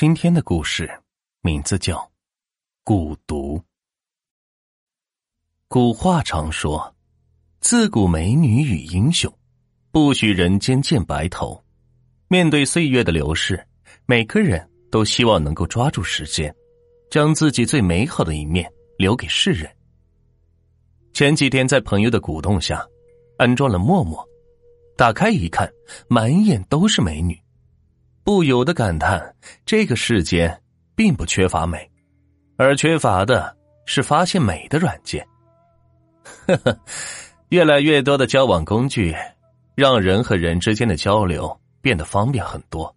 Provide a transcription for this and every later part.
今天的故事名字叫《蛊毒》。古话常说：“自古美女与英雄，不许人间见白头。”面对岁月的流逝，每个人都希望能够抓住时间，将自己最美好的一面留给世人。前几天在朋友的鼓动下，安装了陌陌，打开一看，满眼都是美女。不由得感叹，这个世间并不缺乏美，而缺乏的是发现美的软件。呵呵，越来越多的交往工具，让人和人之间的交流变得方便很多。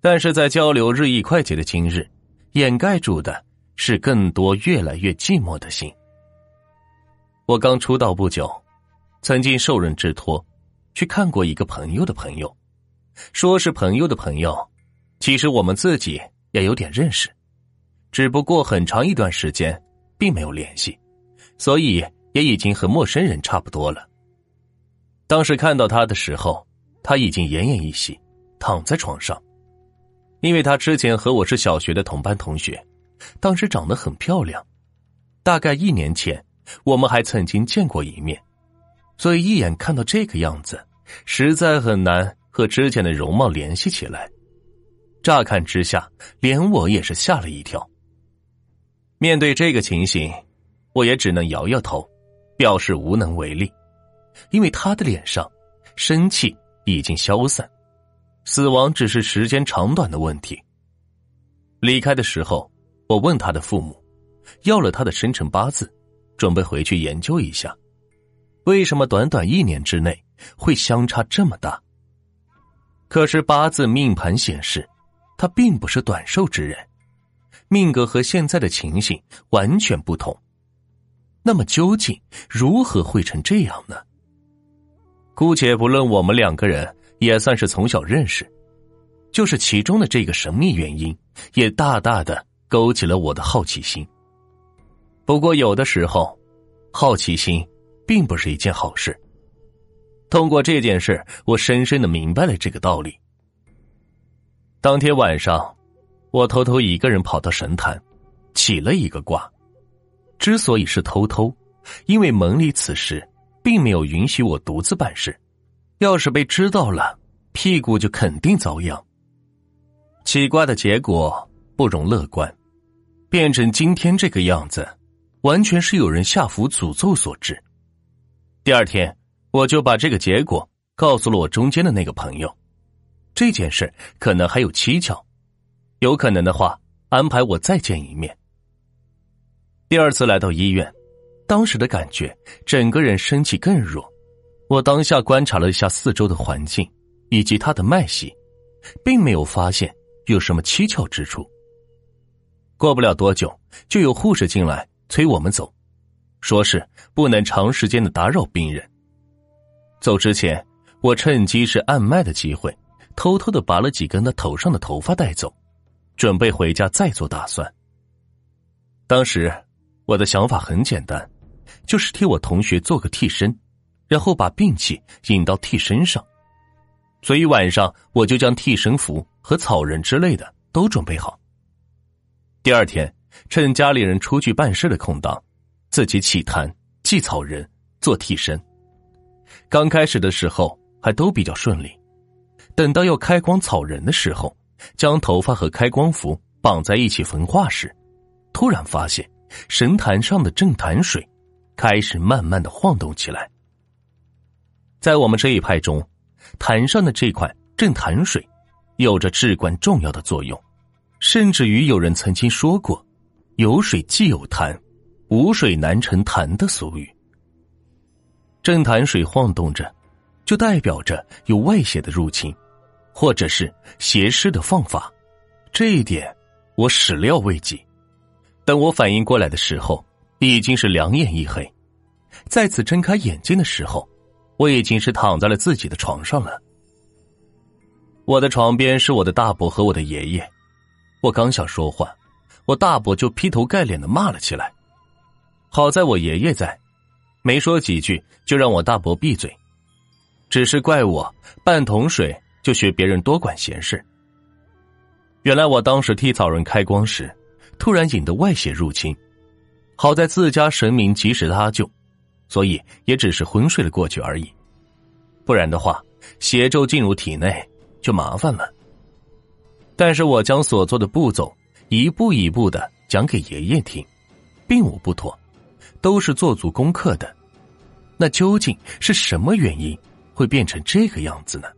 但是在交流日益快捷的今日，掩盖住的是更多越来越寂寞的心。我刚出道不久，曾经受人之托，去看过一个朋友的朋友。说是朋友的朋友，其实我们自己也有点认识，只不过很长一段时间并没有联系，所以也已经和陌生人差不多了。当时看到他的时候，他已经奄奄一息，躺在床上，因为他之前和我是小学的同班同学，当时长得很漂亮，大概一年前我们还曾经见过一面，所以一眼看到这个样子，实在很难。和之前的容貌联系起来，乍看之下，连我也是吓了一跳。面对这个情形，我也只能摇摇头，表示无能为力。因为他的脸上生气已经消散，死亡只是时间长短的问题。离开的时候，我问他的父母，要了他的生辰八字，准备回去研究一下，为什么短短一年之内会相差这么大。可是八字命盘显示，他并不是短寿之人，命格和现在的情形完全不同。那么究竟如何会成这样呢？姑且不论我们两个人也算是从小认识，就是其中的这个神秘原因，也大大的勾起了我的好奇心。不过有的时候，好奇心并不是一件好事。通过这件事，我深深的明白了这个道理。当天晚上，我偷偷一个人跑到神坛，起了一个卦。之所以是偷偷，因为门里此时并没有允许我独自办事，要是被知道了，屁股就肯定遭殃。起卦的结果不容乐观，变成今天这个样子，完全是有人下符诅咒所致。第二天。我就把这个结果告诉了我中间的那个朋友，这件事可能还有蹊跷，有可能的话安排我再见一面。第二次来到医院，当时的感觉整个人生气更弱。我当下观察了一下四周的环境以及他的脉息，并没有发现有什么蹊跷之处。过不了多久，就有护士进来催我们走，说是不能长时间的打扰病人。走之前，我趁机是按脉的机会，偷偷的拔了几根他头上的头发带走，准备回家再做打算。当时我的想法很简单，就是替我同学做个替身，然后把病气引到替身上。所以晚上我就将替身符和草人之类的都准备好。第二天，趁家里人出去办事的空档，自己起坛祭草人做替身。刚开始的时候还都比较顺利，等到要开光草人的时候，将头发和开光符绑在一起焚化时，突然发现神坛上的正坛水开始慢慢的晃动起来。在我们这一派中，坛上的这款正坛水有着至关重要的作用，甚至于有人曾经说过“有水即有坛，无水难成坛”的俗语。正潭水晃动着，就代表着有外邪的入侵，或者是邪师的放法。这一点我始料未及。等我反应过来的时候，已经是两眼一黑。再次睁开眼睛的时候，我已经是躺在了自己的床上了。我的床边是我的大伯和我的爷爷。我刚想说话，我大伯就劈头盖脸的骂了起来。好在我爷爷在。没说几句，就让我大伯闭嘴，只是怪我半桶水就学别人多管闲事。原来我当时替草人开光时，突然引得外邪入侵，好在自家神明及时搭救，所以也只是昏睡了过去而已。不然的话，邪咒进入体内就麻烦了。但是我将所做的步骤一步一步的讲给爷爷听，并无不妥，都是做足功课的。那究竟是什么原因会变成这个样子呢？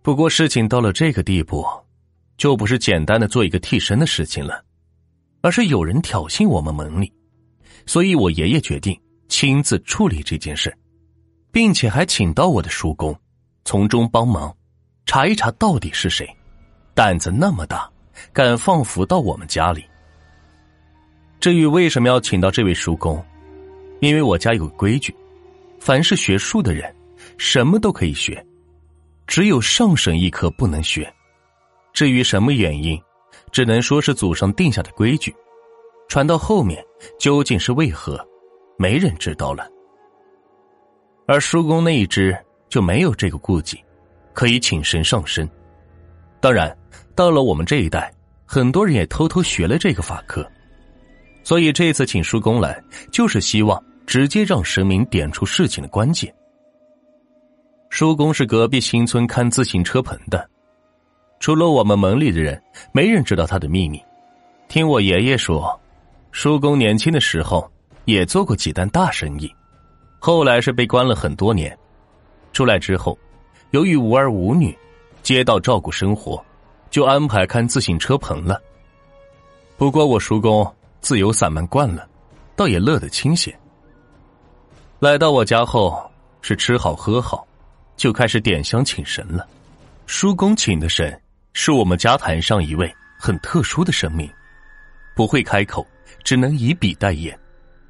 不过事情到了这个地步，就不是简单的做一个替身的事情了，而是有人挑衅我们门里，所以我爷爷决定亲自处理这件事，并且还请到我的叔公从中帮忙，查一查到底是谁，胆子那么大，敢放符到我们家里。至于为什么要请到这位叔公，因为我家有个规矩，凡是学术的人，什么都可以学。只有上神一科不能学，至于什么原因，只能说是祖上定下的规矩，传到后面究竟是为何，没人知道了。而叔公那一支就没有这个顾忌，可以请神上身。当然，到了我们这一代，很多人也偷偷学了这个法科，所以这次请叔公来，就是希望直接让神明点出事情的关键。叔公是隔壁新村看自行车棚的，除了我们门里的人，没人知道他的秘密。听我爷爷说，叔公年轻的时候也做过几单大生意，后来是被关了很多年。出来之后，由于无儿无女，街道照顾生活，就安排看自行车棚了。不过我叔公自由散漫惯了，倒也乐得清闲。来到我家后，是吃好喝好。就开始点香请神了。叔公请的神是我们家坛上一位很特殊的神明，不会开口，只能以笔代言，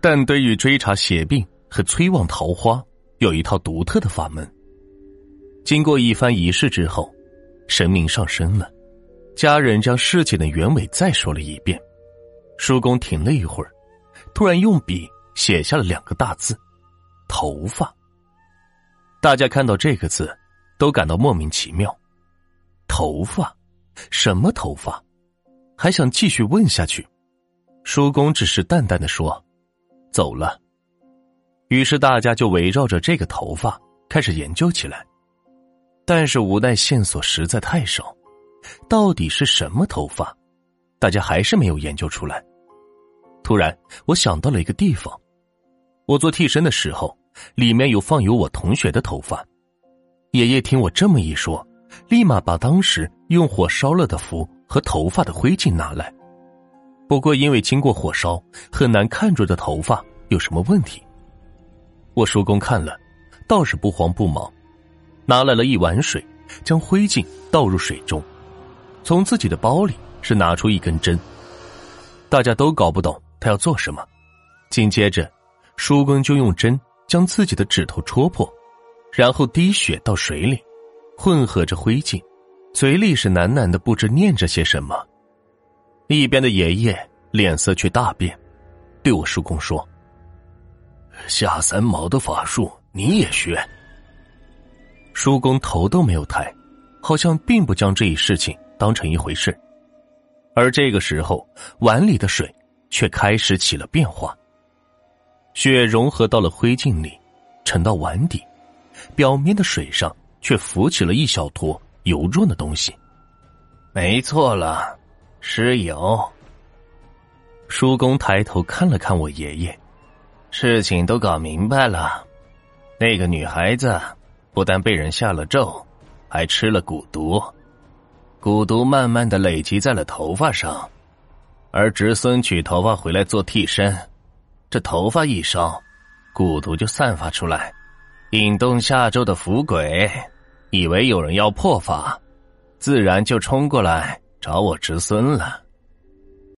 但对于追查邪病和催旺桃花，有一套独特的法门。经过一番仪式之后，神明上身了，家人将事情的原委再说了一遍。叔公停了一会儿，突然用笔写下了两个大字：“头发。”大家看到这个字，都感到莫名其妙。头发，什么头发？还想继续问下去，叔公只是淡淡的说：“走了。”于是大家就围绕着这个头发开始研究起来。但是无奈线索实在太少，到底是什么头发？大家还是没有研究出来。突然，我想到了一个地方，我做替身的时候。里面有放有我同学的头发，爷爷听我这么一说，立马把当时用火烧了的符和头发的灰烬拿来。不过因为经过火烧，很难看出的头发有什么问题。我叔公看了，倒是不慌不忙，拿来了一碗水，将灰烬倒入水中，从自己的包里是拿出一根针。大家都搞不懂他要做什么，紧接着，叔公就用针。将自己的指头戳破，然后滴血到水里，混合着灰烬，嘴里是喃喃的不知念着些什么。一边的爷爷脸色却大变，对我叔公说：“下三毛的法术你也学？”叔公头都没有抬，好像并不将这一事情当成一回事。而这个时候，碗里的水却开始起了变化。血融合到了灰烬里，沉到碗底，表面的水上却浮起了一小坨油状的东西。没错了，尸油。叔公抬头看了看我爷爷，事情都搞明白了。那个女孩子不但被人下了咒，还吃了蛊毒，蛊毒慢慢的累积在了头发上，而侄孙取头发回来做替身。这头发一烧，蛊毒就散发出来，引动下周的符鬼，以为有人要破法，自然就冲过来找我侄孙了。